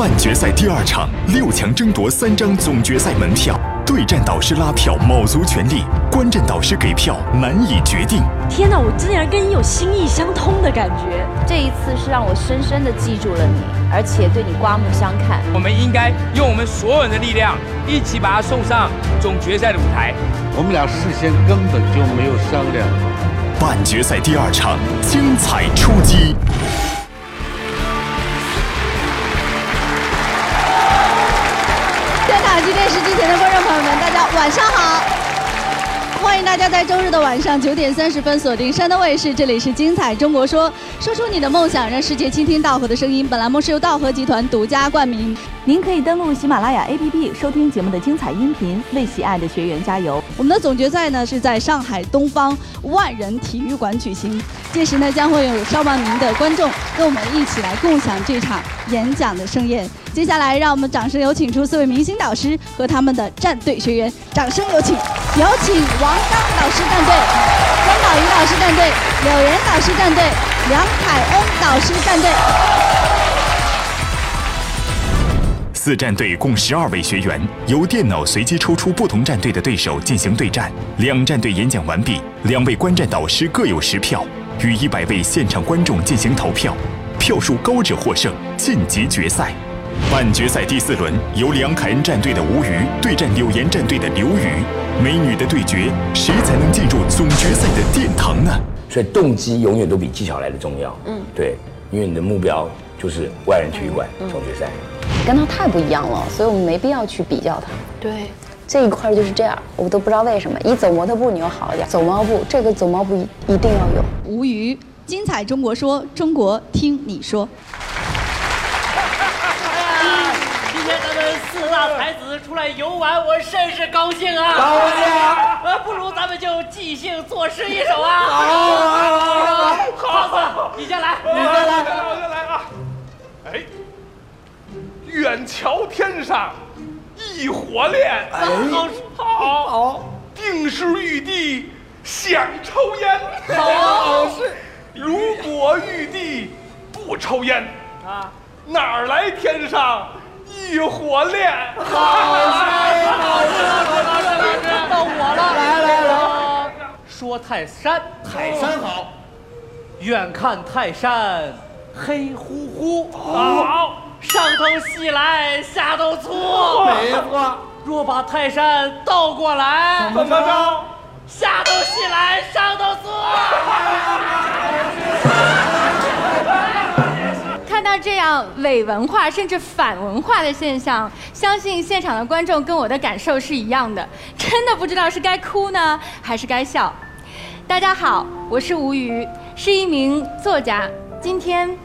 半决赛第二场，六强争夺三张总决赛门票，对战导师拉票卯足全力，观战导师给票难以决定。天哪，我竟然跟你有心意相通的感觉！这一次是让我深深的记住了你，而且对你刮目相看。我们应该用我们所有人的力量，一起把他送上总决赛的舞台。我们俩事先根本就没有商量。半决赛第二场，精彩出击。前的观众朋友们，大家晚上好！欢迎大家在周日的晚上九点三十分锁定山东卫视，这里是《精彩中国说》，说出你的梦想，让世界倾听稻禾的声音。本栏目是由道和集团独家冠名。您可以登录喜马拉雅 APP 收听节目的精彩音频，为喜爱的学员加油。我们的总决赛呢是在上海东方万人体育馆举行，届时呢将会有上万名的观众跟我们一起来共享这场演讲的盛宴。接下来，让我们掌声有请出四位明星导师和他们的战队学员。掌声有请，有请王刚导师战队、张宝仪导师战队、柳岩导师战队、梁凯恩导师战队。四战队共十二位学员，由电脑随机抽出不同战队的对手进行对战。两战队演讲完毕，两位观战导师各有十票，与一百位现场观众进行投票，票数高者获胜，晋级决赛。半决赛第四轮，由梁凯恩战队的吴瑜对战柳岩战队的刘宇，美女的对决，谁才能进入总决赛的殿堂呢？所以动机永远都比技巧来的重要。嗯，对，因为你的目标就是万人体育馆总决赛，跟他太不一样了，所以我们没必要去比较他。对，这一块就是这样，我都不知道为什么。一走模特步你又好一点，走猫步这个走猫步一定要有。吴瑜，精彩中国说，中国听你说。出来游玩，我甚是高兴啊！高兴。啊！呃，不如咱们就即兴作诗一首啊！好好！好，好，你先来，你先来，我先来。啊！哎，远瞧天上一火炼，好，好，好，定是玉帝想抽烟，好。是。如果玉帝不抽烟啊，哪来天上？一火炼，好事好事好事到我了，来来来，说泰山，泰山好，远看泰山黑乎乎，好，上头细来下头粗，没错。若把泰山倒过来，怎么着？下头细来上头粗。这样伪文化甚至反文化的现象，相信现场的观众跟我的感受是一样的，真的不知道是该哭呢 还是该笑。大家好，我是吴瑜，是一名作家。今天，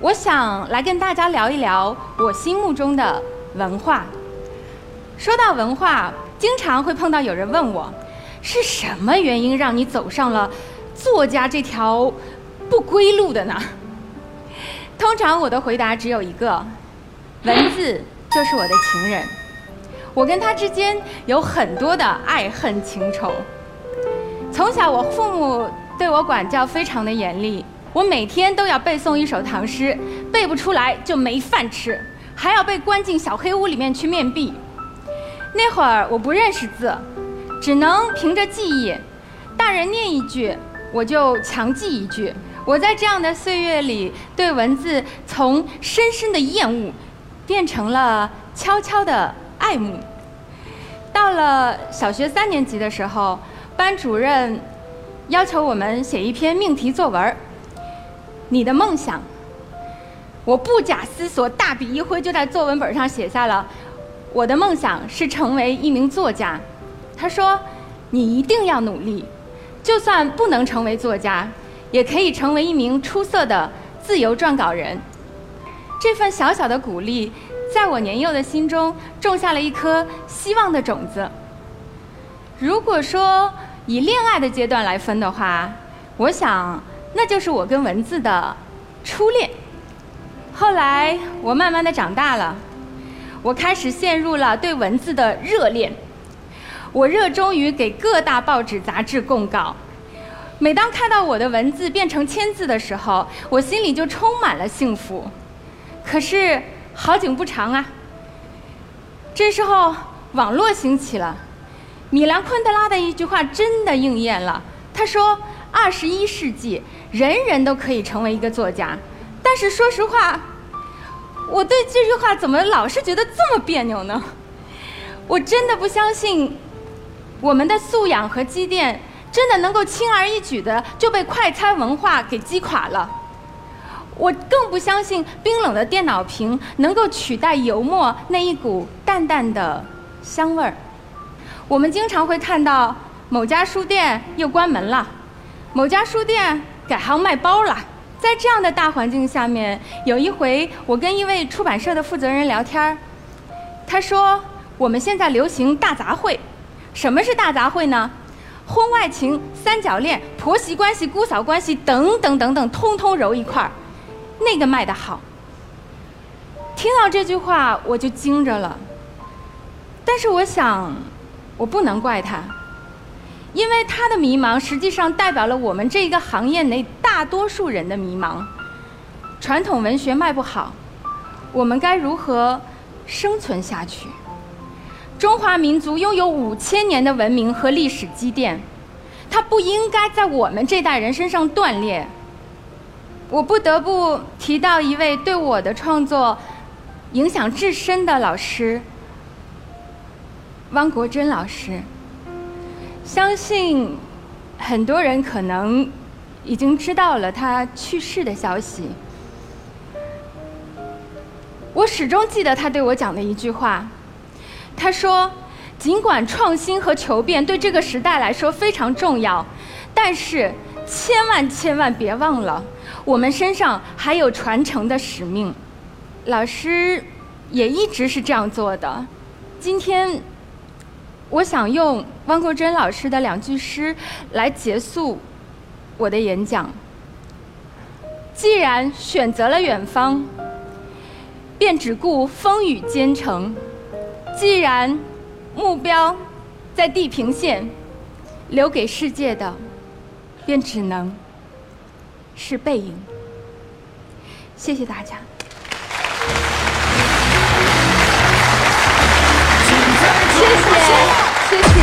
我想来跟大家聊一聊我心目中的文化。说到文化，经常会碰到有人问我，是什么原因让你走上了作家这条不归路的呢？通常我的回答只有一个，文字就是我的情人，我跟他之间有很多的爱恨情仇。从小我父母对我管教非常的严厉，我每天都要背诵一首唐诗，背不出来就没饭吃，还要被关进小黑屋里面去面壁。那会儿我不认识字，只能凭着记忆，大人念一句，我就强记一句。我在这样的岁月里，对文字从深深的厌恶，变成了悄悄的爱慕。到了小学三年级的时候，班主任要求我们写一篇命题作文你的梦想。我不假思索，大笔一挥就在作文本上写下了我的梦想是成为一名作家。他说：“你一定要努力，就算不能成为作家。”也可以成为一名出色的自由撰稿人。这份小小的鼓励，在我年幼的心中种下了一颗希望的种子。如果说以恋爱的阶段来分的话，我想那就是我跟文字的初恋。后来我慢慢的长大了，我开始陷入了对文字的热恋。我热衷于给各大报纸杂志供稿。每当看到我的文字变成签字的时候，我心里就充满了幸福。可是好景不长啊。这时候网络兴起了，米兰昆德拉的一句话真的应验了。他说：“二十一世纪，人人都可以成为一个作家。”但是说实话，我对这句话怎么老是觉得这么别扭呢？我真的不相信，我们的素养和积淀真的能够轻而易举的就被快餐文化给击垮了。我更不相信冰冷的电脑屏能够取代油墨那一股淡淡的香味儿。我们经常会看到某家书店又关门了，某家书店改行卖包了。在这样的大环境下面，有一回我跟一位出版社的负责人聊天儿，他说我们现在流行大杂烩，什么是大杂烩呢？婚外情、三角恋、婆媳关系、姑嫂关系等等等等，通通揉一块儿，那个卖的好。听到这句话我就惊着了，但是我想，我不能怪他。因为他的迷茫，实际上代表了我们这一个行业内大多数人的迷茫。传统文学卖不好，我们该如何生存下去？中华民族拥有五千年的文明和历史积淀，它不应该在我们这代人身上断裂。我不得不提到一位对我的创作影响至深的老师——汪国真老师。相信很多人可能已经知道了他去世的消息。我始终记得他对我讲的一句话，他说：“尽管创新和求变对这个时代来说非常重要，但是千万千万别忘了，我们身上还有传承的使命。”老师也一直是这样做的。今天。我想用汪国真老师的两句诗来结束我的演讲。既然选择了远方，便只顾风雨兼程；既然目标在地平线，留给世界的便只能是背影。谢谢大家。谢谢。谢谢。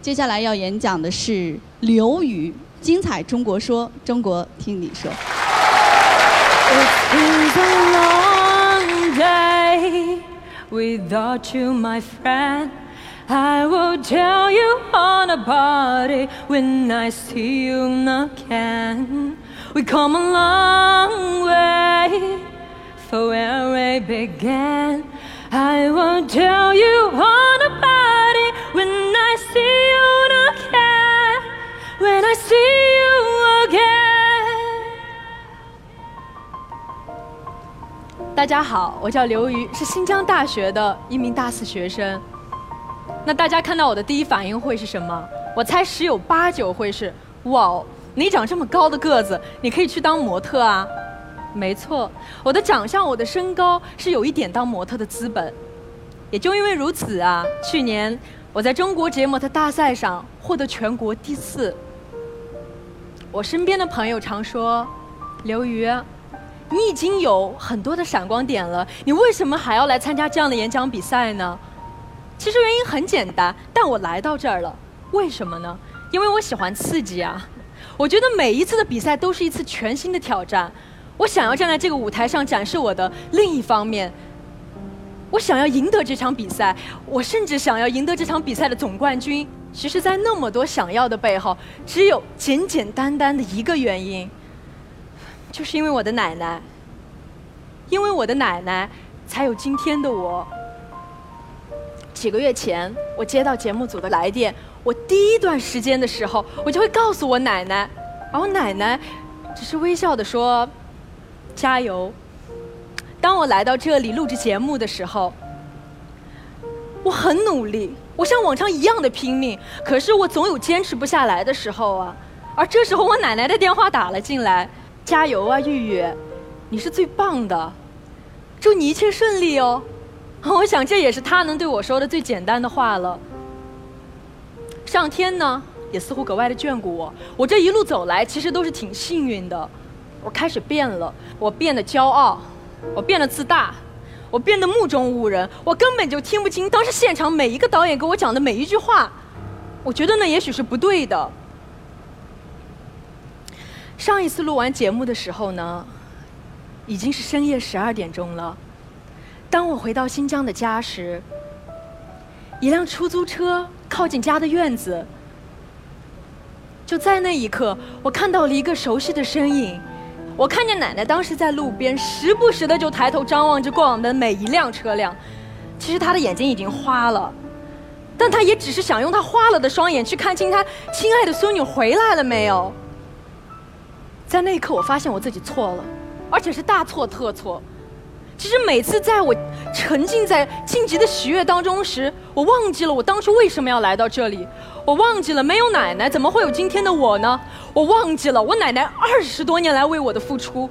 接下来要演讲的是刘宇，精彩中国说，中国听你说。A day without you, my friend. I will tell you on a party when I see you again. We come a long way for where we began. I won't tell you all about it when I see you again. When I see 大家好，我叫刘瑜，是新疆大学的一名大四学生。那大家看到我的第一反应会是什么？我猜十有八九会是：哇，你长这么高的个子，你可以去当模特啊！没错，我的长相，我的身高是有一点当模特的资本。也就因为如此啊，去年我在中国节模特大赛上获得全国第四。我身边的朋友常说：“刘瑜，你已经有很多的闪光点了，你为什么还要来参加这样的演讲比赛呢？”其实原因很简单，但我来到这儿了，为什么呢？因为我喜欢刺激啊！我觉得每一次的比赛都是一次全新的挑战。我想要站在这个舞台上展示我的另一方面。我想要赢得这场比赛，我甚至想要赢得这场比赛的总冠军。其实，在那么多想要的背后，只有简简单单的一个原因，就是因为我的奶奶。因为我的奶奶，才有今天的我。几个月前，我接到节目组的来电，我第一段时间的时候，我就会告诉我奶奶，而我奶奶只是微笑的说。加油！当我来到这里录制节目的时候，我很努力，我像往常一样的拼命。可是我总有坚持不下来的时候啊。而这时候，我奶奶的电话打了进来：“加油啊，玉玉，你是最棒的，祝你一切顺利哦。”我想这也是他能对我说的最简单的话了。上天呢，也似乎格外的眷顾我。我这一路走来，其实都是挺幸运的。我开始变了，我变得骄傲，我变得自大，我变得目中无人，我根本就听不清当时现场每一个导演给我讲的每一句话。我觉得那也许是不对的。上一次录完节目的时候呢，已经是深夜十二点钟了。当我回到新疆的家时，一辆出租车靠近家的院子。就在那一刻，我看到了一个熟悉的身影。我看见奶奶当时在路边，时不时的就抬头张望着过往的每一辆车辆。其实她的眼睛已经花了，但她也只是想用她花了的双眼去看清她亲爱的孙女回来了没有。在那一刻，我发现我自己错了，而且是大错特错。其实每次在我沉浸在晋级的喜悦当中时，我忘记了我当初为什么要来到这里。我忘记了没有奶奶，怎么会有今天的我呢？我忘记了我奶奶二十多年来为我的付出。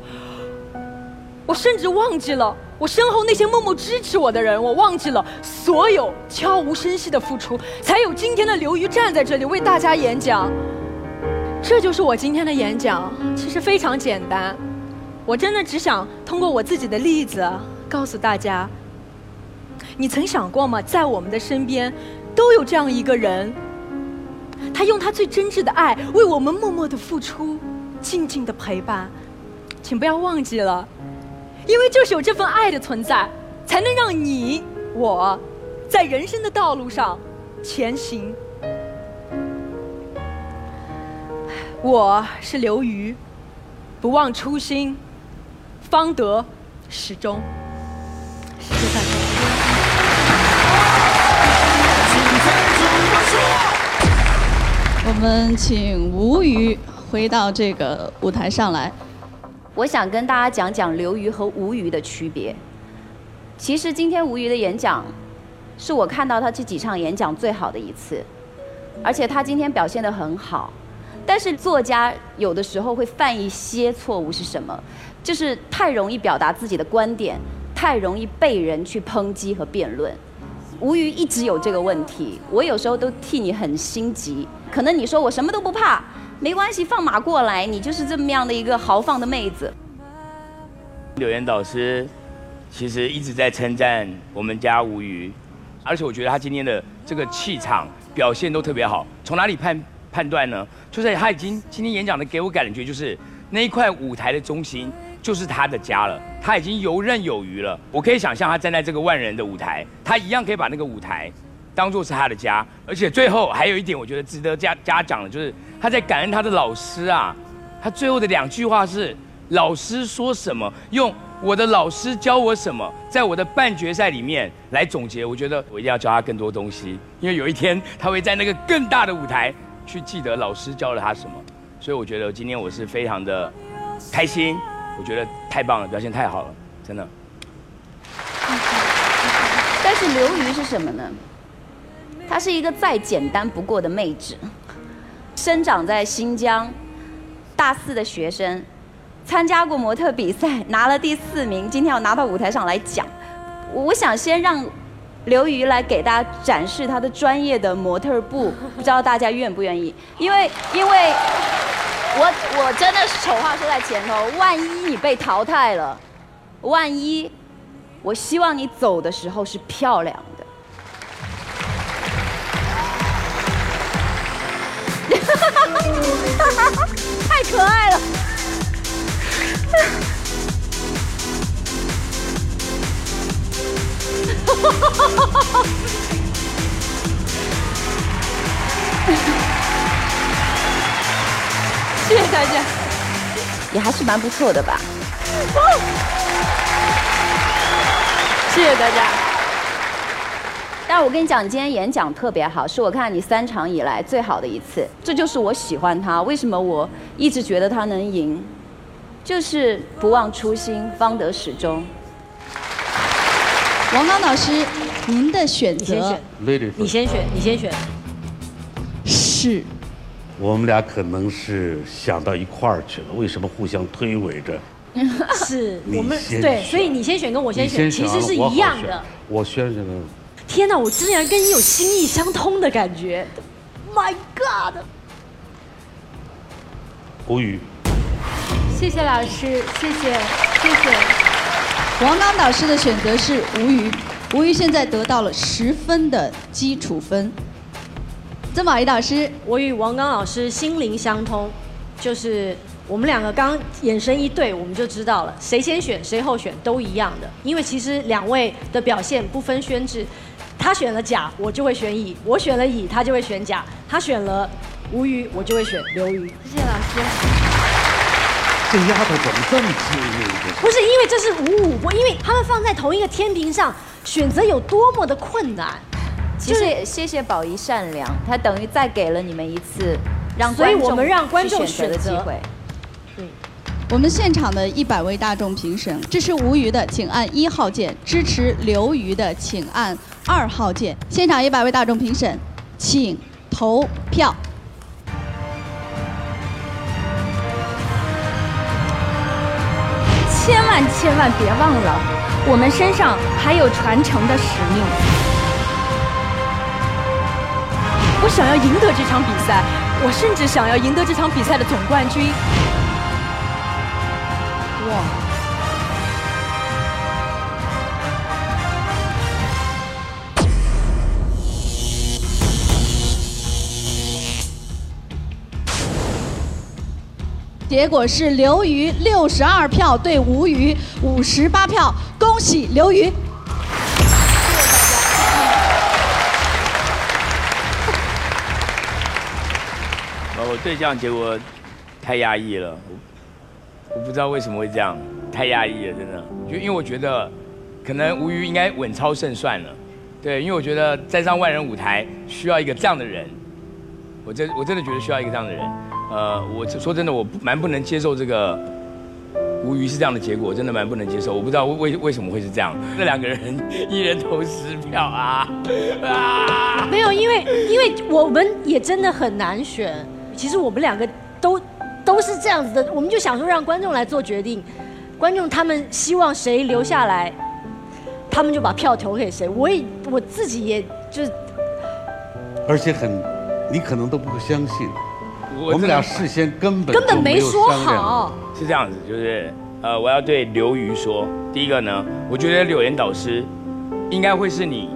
我甚至忘记了我身后那些默默支持我的人。我忘记了所有悄无声息的付出，才有今天的刘瑜站在这里为大家演讲。这就是我今天的演讲，其实非常简单。我真的只想通过我自己的例子告诉大家：你曾想过吗？在我们的身边，都有这样一个人，他用他最真挚的爱为我们默默的付出，静静的陪伴。请不要忘记了，因为就是有这份爱的存在，才能让你我，在人生的道路上前行。我是刘瑜，不忘初心，方得始终。谢谢大家。我们请吴瑜回到这个舞台上来。我想跟大家讲讲刘瑜和吴瑜的区别。其实今天吴瑜的演讲，是我看到他这几场演讲最好的一次，而且他今天表现得很好。但是作家有的时候会犯一些错误，是什么？就是太容易表达自己的观点，太容易被人去抨击和辩论。吴瑜一直有这个问题，我有时候都替你很心急。可能你说我什么都不怕，没关系，放马过来，你就是这么样的一个豪放的妹子。柳岩导师其实一直在称赞我们家吴瑜，而且我觉得他今天的这个气场表现都特别好。从哪里判判断呢？就是他已经今天演讲的给我感觉就是那一块舞台的中心就是他的家了，他已经游刃有余了。我可以想象他站在这个万人的舞台，他一样可以把那个舞台当做是他的家。而且最后还有一点，我觉得值得家家长的，就是他在感恩他的老师啊。他最后的两句话是：老师说什么，用我的老师教我什么，在我的半决赛里面来总结。我觉得我一定要教他更多东西，因为有一天他会在那个更大的舞台去记得老师教了他什么。所以我觉得今天我是非常的开心，我觉得太棒了，表现太好了，真的。但是刘瑜是什么呢？她是一个再简单不过的妹纸，生长在新疆，大四的学生，参加过模特比赛，拿了第四名，今天要拿到舞台上来讲。我想先让刘瑜来给大家展示他的专业的模特步，不知道大家愿不愿意？因为因为我我真的是丑话说在前头，万一你被淘汰了，万一。我希望你走的时候是漂亮的。太可爱了！还是蛮不错的吧。谢谢大家。但是我跟你讲，你今天演讲特别好，是我看你三场以来最好的一次。这就是我喜欢他，为什么我一直觉得他能赢，就是不忘初心，方得始终。王刚老师，您的选择，你先选，你先选。是。我们俩可能是想到一块儿去了，为什么互相推诿着？是我们对，所以你先选跟我先选，其实是一样的。我选什么？天哪，我竟然跟你有心意相通的感觉！My God！无语。谢谢谢老师，谢谢，谢谢。王刚导师的选择是吴瑜，吴瑜现在得到了十分的基础分。曾宝仪导师，我与王刚老师心灵相通，就是我们两个刚眼神一对，我们就知道了谁先选谁后选都一样的，因为其实两位的表现不分轩轾，他选了甲，我就会选乙；我选了乙，他就会选甲；他选了吴瑜，我就会选刘瑜。谢谢老师。这丫头怎么这么机灵？不是因为这是五五波，因为他们放在同一个天平上，选择有多么的困难。其实也谢谢宝仪善良，他等于再给了你们一次让所以观众我们让观众去选择的机会。我们现场的一百位大众评审，支持吴瑜的请按一号键，支持刘瑜的请按二号键。现场一百位大众评审，请投票。千万千万别忘了，我们身上还有传承的使命。我想要赢得这场比赛，我甚至想要赢得这场比赛的总冠军。哇！结果是刘瑜六十二票对吴瑜五十八票，恭喜刘瑜！我对这样结果太压抑了，我我不知道为什么会这样，太压抑了，真的。就因为我觉得，可能吴瑜应该稳操胜算了，对，因为我觉得站上万人舞台需要一个这样的人，我真我真的觉得需要一个这样的人。呃，我说真的，我蛮不能接受这个吴瑜是这样的结果，真的蛮不能接受。我不知道为为什么会是这样，这两个人一人投十票啊啊！没有，因为因为我们也真的很难选。其实我们两个都都是这样子的，我们就想说让观众来做决定，观众他们希望谁留下来，他们就把票投给谁。我也我自己也就是而且很，你可能都不会相信，我我们俩事先根本根本没说好。是这样子，就是呃，我要对刘瑜说，第一个呢，我觉得柳岩导师应该会是你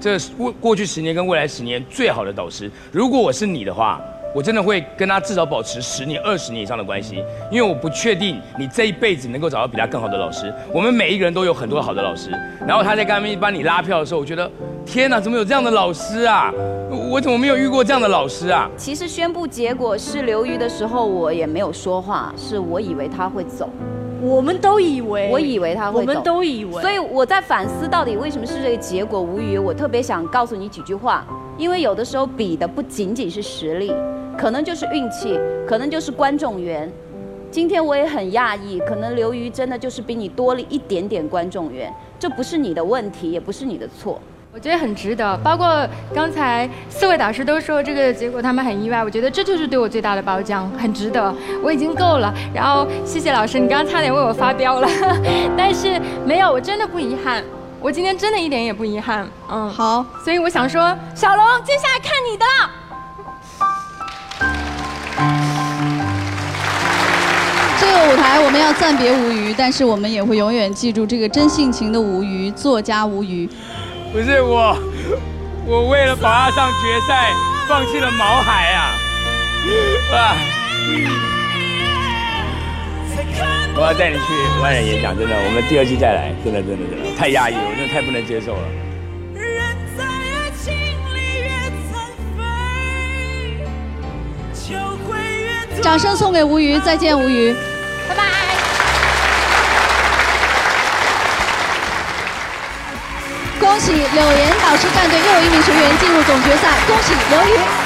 这过过去十年跟未来十年最好的导师。如果我是你的话，我真的会跟他至少保持十年、二十年以上的关系，因为我不确定你这一辈子能够找到比他更好的老师。我们每一个人都有很多好的老师，然后他在刚刚帮你拉票的时候，我觉得天哪，怎么有这样的老师啊？我怎么没有遇过这样的老师啊？其实宣布结果是刘瑜的时候，我也没有说话，是我以为他会走。我们都以为，我以为他会走，我们都以为，所以我在反思到底为什么是这个结果。无语，我特别想告诉你几句话，因为有的时候比的不仅仅是实力，可能就是运气，可能就是观众缘。今天我也很讶异，可能刘瑜真的就是比你多了一点点观众缘，这不是你的问题，也不是你的错。我觉得很值得，包括刚才四位导师都说这个结果他们很意外，我觉得这就是对我最大的褒奖，很值得，我已经够了。然后谢谢老师，你刚刚差点为我发飙了，但是没有，我真的不遗憾，我今天真的一点也不遗憾。嗯，好，所以我想说，小龙，接下来看你的了。个舞台我们要暂别吴瑜，但是我们也会永远记住这个真性情的吴瑜，作家吴瑜。不是我，我为了保他上决赛，放弃了毛海啊！啊！我要带你去万人演讲，真的，我们第二季再来，真的，真的，真的，太压抑了，我真的太不能接受了。掌声送给吴瑜，再见吴瑜。拜拜。恭喜柳岩导师战队又有一名学员进入总决赛，恭喜刘宇。